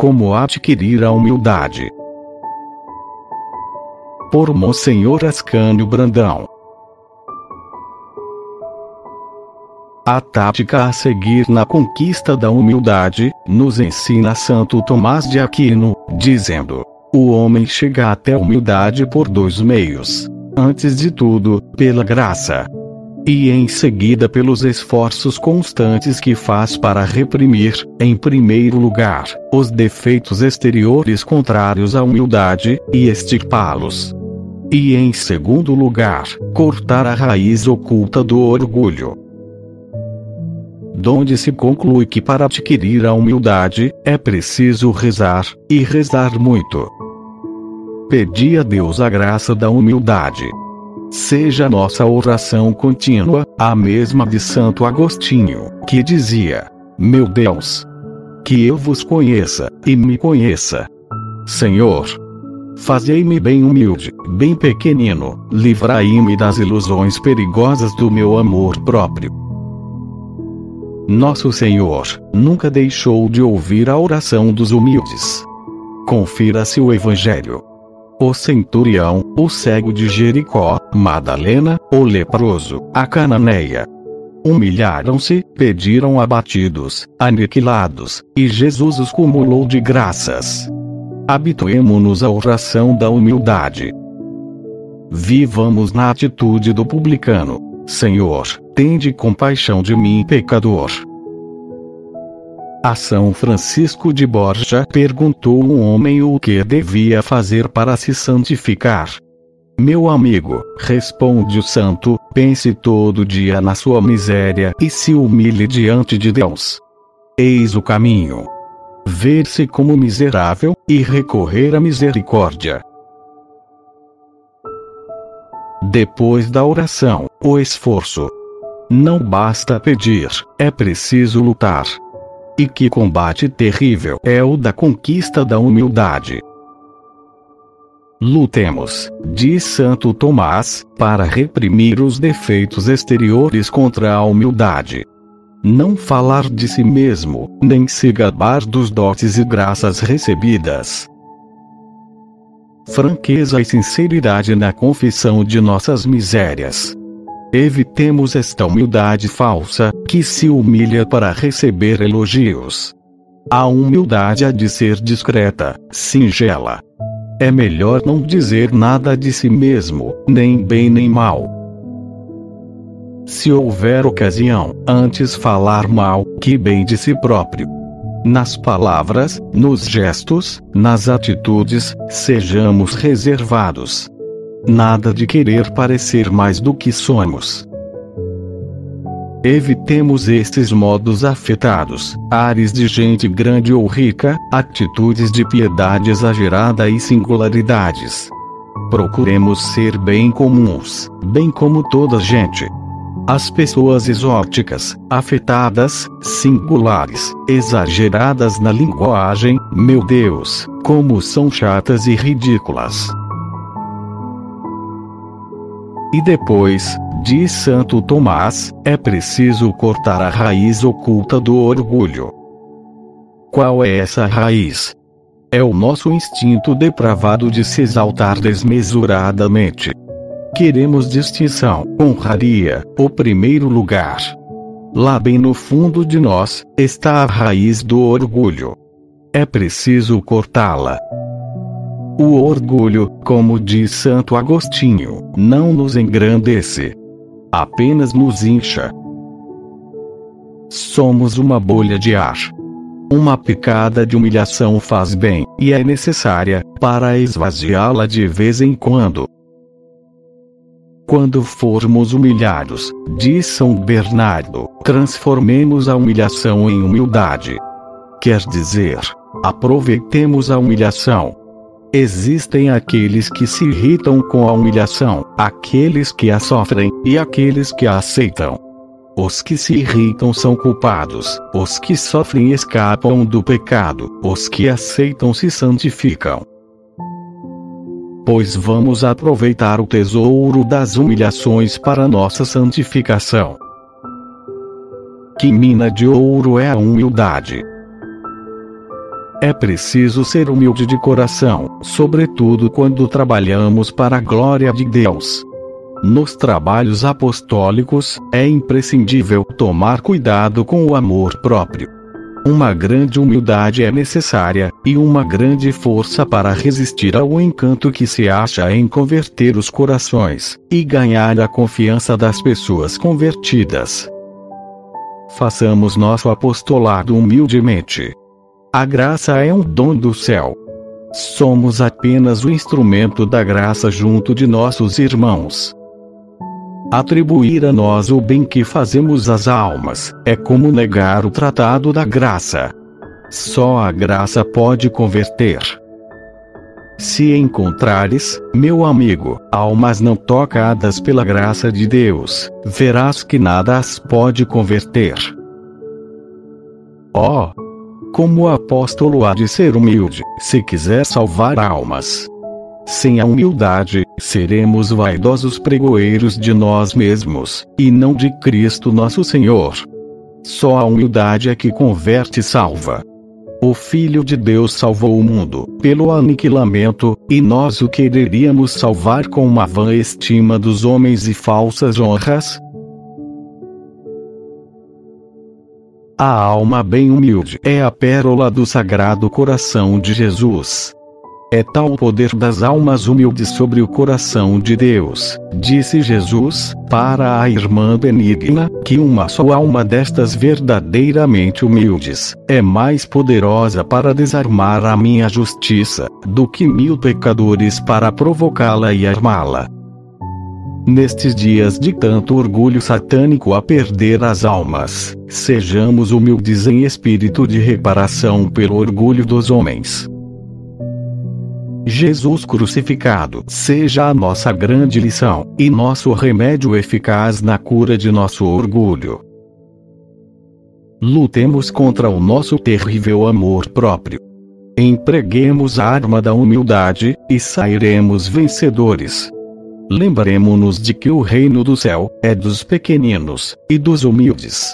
Como adquirir a humildade? Por Monsenhor Ascânio Brandão. A tática a seguir na conquista da humildade, nos ensina Santo Tomás de Aquino, dizendo: O homem chega até a humildade por dois meios. Antes de tudo, pela graça. E em seguida pelos esforços constantes que faz para reprimir, em primeiro lugar, os defeitos exteriores contrários à humildade, e extirpá-los. E em segundo lugar, cortar a raiz oculta do orgulho donde se conclui que para adquirir a humildade, é preciso rezar, e rezar muito. Pedi a Deus a graça da humildade. Seja nossa oração contínua, a mesma de Santo Agostinho, que dizia: Meu Deus, que eu vos conheça, e me conheça. Senhor, fazei-me bem humilde, bem pequenino, livrai-me das ilusões perigosas do meu amor próprio. Nosso Senhor nunca deixou de ouvir a oração dos humildes. Confira-se o Evangelho. O centurião, o cego de Jericó, Madalena, o leproso, a cananeia. Humilharam-se, pediram abatidos, aniquilados, e Jesus os cumulou de graças. Habituemo-nos à oração da humildade. Vivamos na atitude do publicano. Senhor, tende compaixão de mim, pecador. A São Francisco de Borja perguntou um homem o que devia fazer para se santificar. Meu amigo, responde o santo, pense todo dia na sua miséria e se humilhe diante de Deus. Eis o caminho. Ver-se como miserável e recorrer à misericórdia. Depois da oração, o esforço. Não basta pedir, é preciso lutar. E que combate terrível é o da conquista da humildade. Lutemos, diz Santo Tomás, para reprimir os defeitos exteriores contra a humildade. Não falar de si mesmo, nem se gabar dos dotes e graças recebidas, franqueza e sinceridade na confissão de nossas misérias. Evitemos esta humildade falsa, que se humilha para receber elogios. A humildade há de ser discreta, singela. É melhor não dizer nada de si mesmo, nem bem nem mal. Se houver ocasião, antes falar mal, que bem de si próprio nas palavras, nos gestos, nas atitudes, sejamos reservados. Nada de querer parecer mais do que somos. Evitemos estes modos afetados, ares de gente grande ou rica, atitudes de piedade exagerada e singularidades. Procuremos ser bem comuns, bem como toda gente. As pessoas exóticas, afetadas, singulares, exageradas na linguagem, meu Deus, como são chatas e ridículas. E depois, diz Santo Tomás, é preciso cortar a raiz oculta do orgulho. Qual é essa raiz? É o nosso instinto depravado de se exaltar desmesuradamente. Queremos distinção, honraria, o primeiro lugar. Lá bem no fundo de nós, está a raiz do orgulho. É preciso cortá-la. O orgulho, como diz Santo Agostinho, não nos engrandece. Apenas nos incha. Somos uma bolha de ar. Uma picada de humilhação faz bem, e é necessária, para esvaziá-la de vez em quando. Quando formos humilhados, diz São Bernardo, transformemos a humilhação em humildade. Quer dizer, aproveitemos a humilhação. Existem aqueles que se irritam com a humilhação, aqueles que a sofrem, e aqueles que a aceitam. Os que se irritam são culpados, os que sofrem escapam do pecado, os que aceitam se santificam pois vamos aproveitar o tesouro das humilhações para nossa santificação. Que mina de ouro é a humildade. É preciso ser humilde de coração, sobretudo quando trabalhamos para a glória de Deus. Nos trabalhos apostólicos, é imprescindível tomar cuidado com o amor próprio. Uma grande humildade é necessária, e uma grande força para resistir ao encanto que se acha em converter os corações, e ganhar a confiança das pessoas convertidas. Façamos nosso apostolado humildemente, a graça é um dom do céu. Somos apenas o instrumento da graça junto de nossos irmãos. Atribuir a nós o bem que fazemos às almas é como negar o tratado da graça. Só a graça pode converter. Se encontrares, meu amigo, almas não tocadas pela graça de Deus, verás que nada as pode converter. Oh, como o apóstolo há de ser humilde, se quiser salvar almas. Sem a humildade, seremos vaidosos pregoeiros de nós mesmos, e não de Cristo nosso Senhor. Só a humildade é que converte e salva. O Filho de Deus salvou o mundo, pelo aniquilamento, e nós o quereríamos salvar com uma vã estima dos homens e falsas honras? A alma bem humilde é a pérola do sagrado coração de Jesus. É tal o poder das almas humildes sobre o coração de Deus, disse Jesus, para a irmã benigna, que uma só alma destas verdadeiramente humildes é mais poderosa para desarmar a minha justiça do que mil pecadores para provocá-la e armá-la. Nestes dias de tanto orgulho satânico a perder as almas, sejamos humildes em espírito de reparação pelo orgulho dos homens. Jesus crucificado seja a nossa grande lição, e nosso remédio eficaz na cura de nosso orgulho. Lutemos contra o nosso terrível amor próprio. Empreguemos a arma da humildade, e sairemos vencedores. Lembremos-nos de que o reino do céu é dos pequeninos e dos humildes.